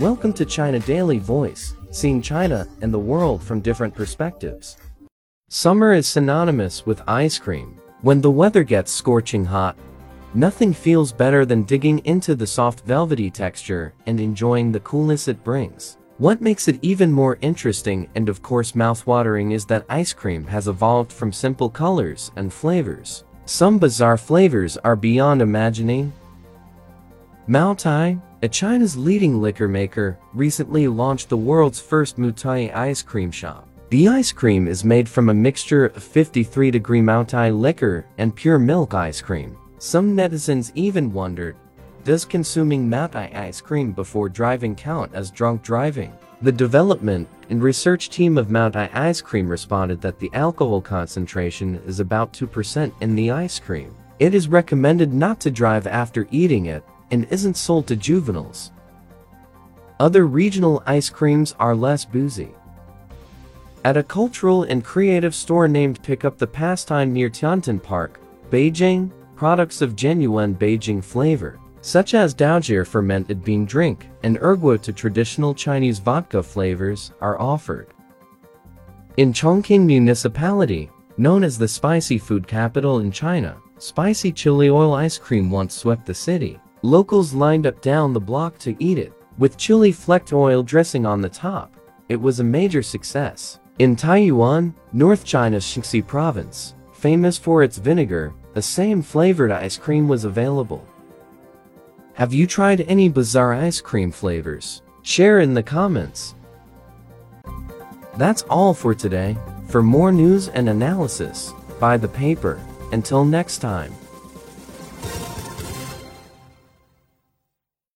Welcome to China Daily Voice, seeing China and the world from different perspectives. Summer is synonymous with ice cream. When the weather gets scorching hot, nothing feels better than digging into the soft velvety texture and enjoying the coolness it brings. What makes it even more interesting and of course mouthwatering is that ice cream has evolved from simple colors and flavors. Some bizarre flavors are beyond imagining. Maotai, a China's leading liquor maker, recently launched the world's first Moutai ice cream shop. The ice cream is made from a mixture of 53-degree Maotai liquor and pure milk ice cream. Some netizens even wondered does consuming Maotai ice cream before driving count as drunk driving? The development and research team of Maotai ice cream responded that the alcohol concentration is about 2% in the ice cream. It is recommended not to drive after eating it and isn't sold to juveniles. Other regional ice creams are less boozy. At a cultural and creative store named Pick Up the Pastime near Tiantan Park, Beijing, products of genuine Beijing flavor such as douzhir fermented bean drink and er'guotou traditional Chinese vodka flavors, are offered. In Chongqing Municipality, known as the spicy food capital in China, spicy chili oil ice cream once swept the city. Locals lined up down the block to eat it, with chili flecked oil dressing on the top. It was a major success. In Taiyuan, North China's Shanxi province, famous for its vinegar, the same flavored ice cream was available. Have you tried any bizarre ice cream flavors? Share in the comments. That's all for today. For more news and analysis, buy the paper. Until next time.